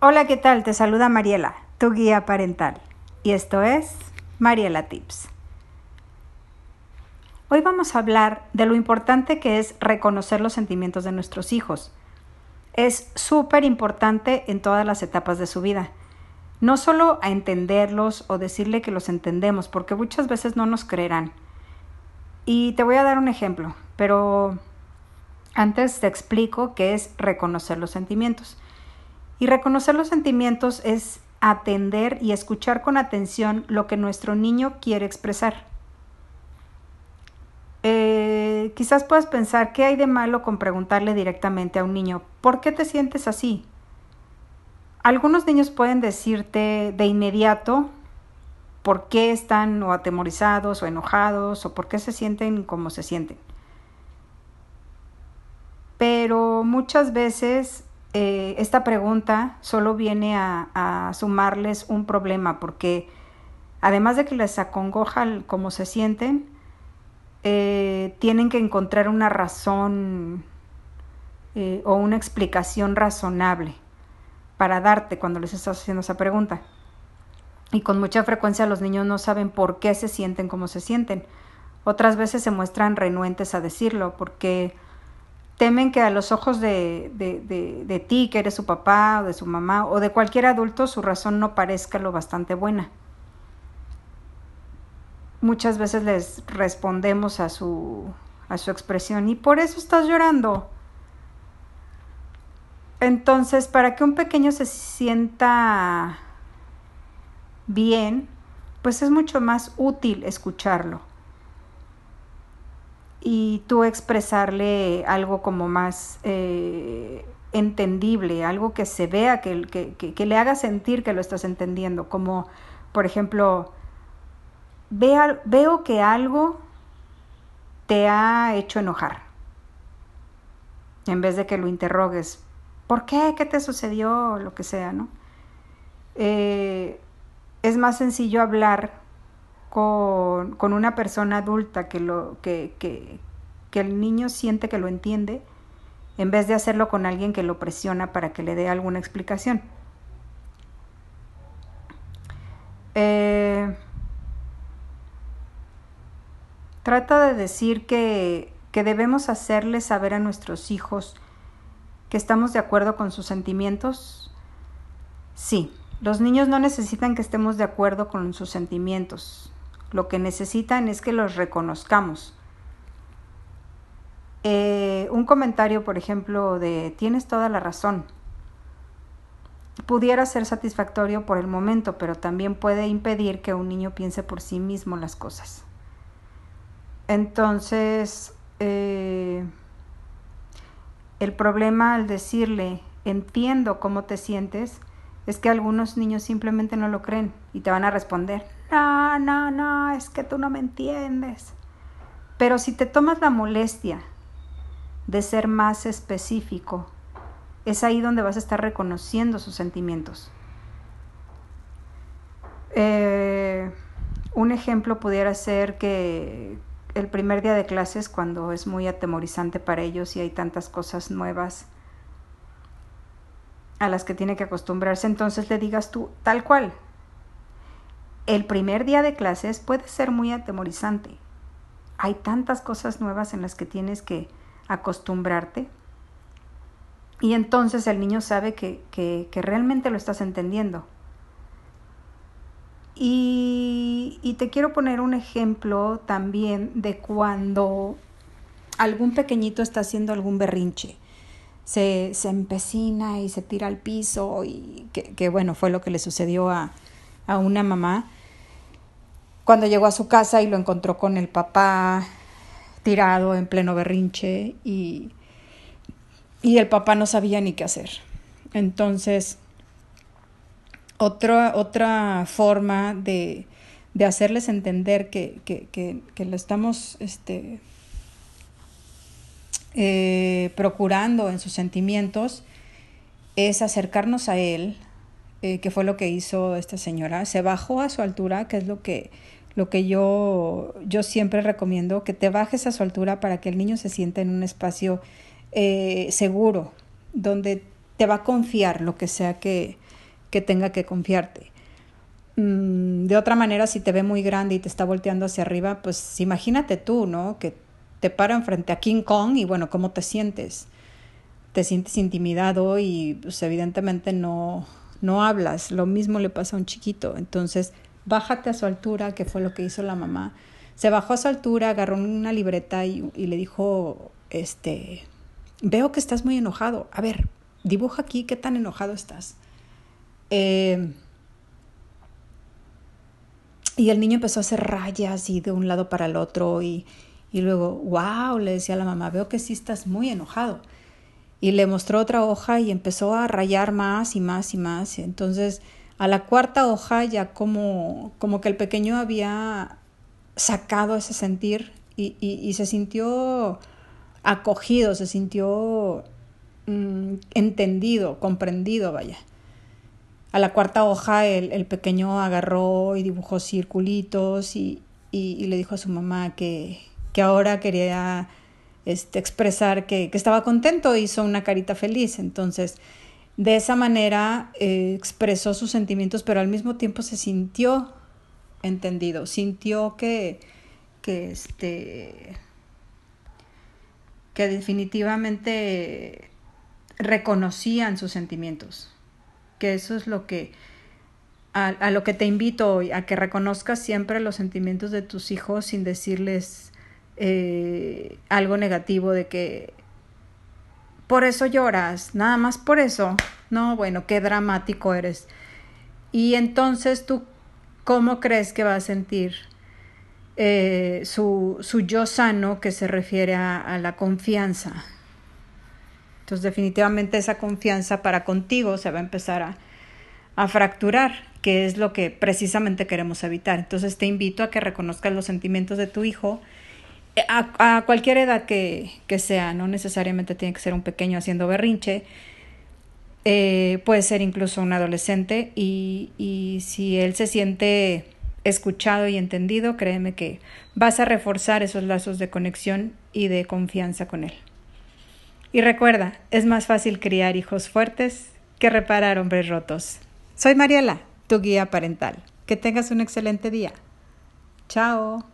Hola, ¿qué tal? Te saluda Mariela, tu guía parental. Y esto es Mariela Tips. Hoy vamos a hablar de lo importante que es reconocer los sentimientos de nuestros hijos. Es súper importante en todas las etapas de su vida. No solo a entenderlos o decirle que los entendemos, porque muchas veces no nos creerán. Y te voy a dar un ejemplo, pero antes te explico qué es reconocer los sentimientos. Y reconocer los sentimientos es atender y escuchar con atención lo que nuestro niño quiere expresar. Eh, quizás puedas pensar qué hay de malo con preguntarle directamente a un niño, ¿por qué te sientes así? Algunos niños pueden decirte de inmediato por qué están o atemorizados o enojados o por qué se sienten como se sienten. Pero muchas veces eh, esta pregunta solo viene a, sumarles un problema porque además de que les acongoja cómo se sienten, eh, tienen que encontrar una razón eh, o una explicación razonable para darte cuando les estás haciendo esa pregunta. Y con mucha frecuencia los niños no saben por qué se sienten como se sienten. Otras veces se muestran renuentes a decirlo porque temen que a los ojos de, de, ti, que eres su papá o de su mamá o de cualquier adulto, su razón no parezca lo bastante buena. Muchas veces les respondemos a su, a su expresión y por eso estás llorando. Entonces, para que un pequeño se sienta bien, pues es mucho más útil escucharlo y tú expresarle algo como más eh, entendible, algo que se vea, que, que, le haga sentir que lo estás entendiendo, como por ejemplo, veo que algo te ha hecho enojar, en vez de que lo interrogues, ¿por qué? ¿Qué te sucedió? Lo que sea, ¿no? Eh, es más sencillo hablar con, con una persona adulta que, lo, que, que, que el niño siente que lo entiende, en vez de hacerlo con alguien que lo presiona para que le dé alguna explicación. Eh, trata de decir que, que debemos hacerle saber a nuestros hijos que estamos de acuerdo con sus sentimientos. Sí, los niños no necesitan que estemos de acuerdo con sus sentimientos. Lo que necesitan es que los reconozcamos. Eh, un comentario, por ejemplo, de tienes toda la razón, pudiera ser satisfactorio por el momento, pero también puede impedir que un niño piense por sí mismo las cosas. Entonces, eh, el problema al decirle entiendo cómo te sientes es que algunos niños simplemente no lo creen y te van a responder, no, no, no, es que tú no me entiendes. Pero si te tomas la molestia de ser más específico, es ahí donde vas a estar reconociendo sus sentimientos. Eh, un ejemplo pudiera ser que el primer día de clases, cuando es muy atemorizante para ellos y hay tantas cosas nuevas a las que tiene que acostumbrarse, entonces le digas tú tal cual, el primer día de clases puede ser muy atemorizante. Hay tantas cosas nuevas en las que tienes que acostumbrarte. Y entonces el niño sabe que, que, realmente lo estás entendiendo. Y, y, te quiero poner un ejemplo también de cuando algún pequeñito está haciendo algún berrinche. Se, se empecina y se tira al piso y que, que bueno, fue lo que le sucedió a, a una mamá cuando llegó a su casa y lo encontró con el papá tirado en pleno berrinche y, y el papá no sabía ni qué hacer. Entonces, otra, otra forma de, de hacerles entender que, que, que, lo estamos este, eh, procurando en sus sentimientos es acercarnos a él, eh, que fue lo que hizo esta señora. Se bajó a su altura, que es lo que lo que yo, yo siempre recomiendo, que te bajes a su altura para que el niño se sienta en un espacio eh, seguro, donde te va a confiar lo que sea que, que tenga que confiarte. Mm, de otra manera, si te ve muy grande y te está volteando hacia arriba, pues imagínate tú, ¿no? Que te paran frente a King Kong y bueno, ¿cómo te sientes? Te sientes intimidado y pues evidentemente no, no hablas. Lo mismo le pasa a un chiquito. Entonces, bájate a su altura, que fue lo que hizo la mamá. Se bajó a su altura, agarró una libreta y, y le dijo, este, veo que estás muy enojado. A ver, dibuja aquí qué tan enojado estás. Eh, y el niño empezó a hacer rayas y de un lado para el otro y, y luego, wow, le decía a la mamá, veo que sí estás muy enojado. Y le mostró otra hoja y empezó a rayar más y más y más. Entonces, a la cuarta hoja ya como, como que el pequeño había sacado ese sentir y, y, se sintió acogido, se sintió mm, entendido, comprendido, vaya. A la cuarta hoja el, el pequeño agarró y dibujó circulitos y, y, le dijo a su mamá que, que ahora quería este, expresar que, que, estaba contento, hizo una carita feliz. Entonces, de esa manera eh, expresó sus sentimientos, pero al mismo tiempo se sintió entendido, sintió que, que, este, que definitivamente reconocían sus sentimientos que eso es lo que, a, lo que te invito hoy, a que reconozcas siempre los sentimientos de tus hijos sin decirles eh, algo negativo de que por eso lloras, nada más por eso. No, bueno, qué dramático eres. Y entonces tú, ¿cómo crees que va a sentir eh, su, su, yo sano que se refiere a la confianza? Entonces definitivamente esa confianza para contigo se va a empezar a, a fracturar, que es lo que precisamente queremos evitar. Entonces te invito a que reconozcas los sentimientos de tu hijo a, a cualquier edad que, que, sea, no necesariamente tiene que ser un pequeño haciendo berrinche, eh, puede ser incluso un adolescente y, y si él se siente escuchado y entendido, créeme que vas a reforzar esos lazos de conexión y de confianza con él. Y recuerda, es más fácil criar hijos fuertes que reparar hombres rotos. Soy Mariela, tu guía parental. Que tengas un excelente día. Chao.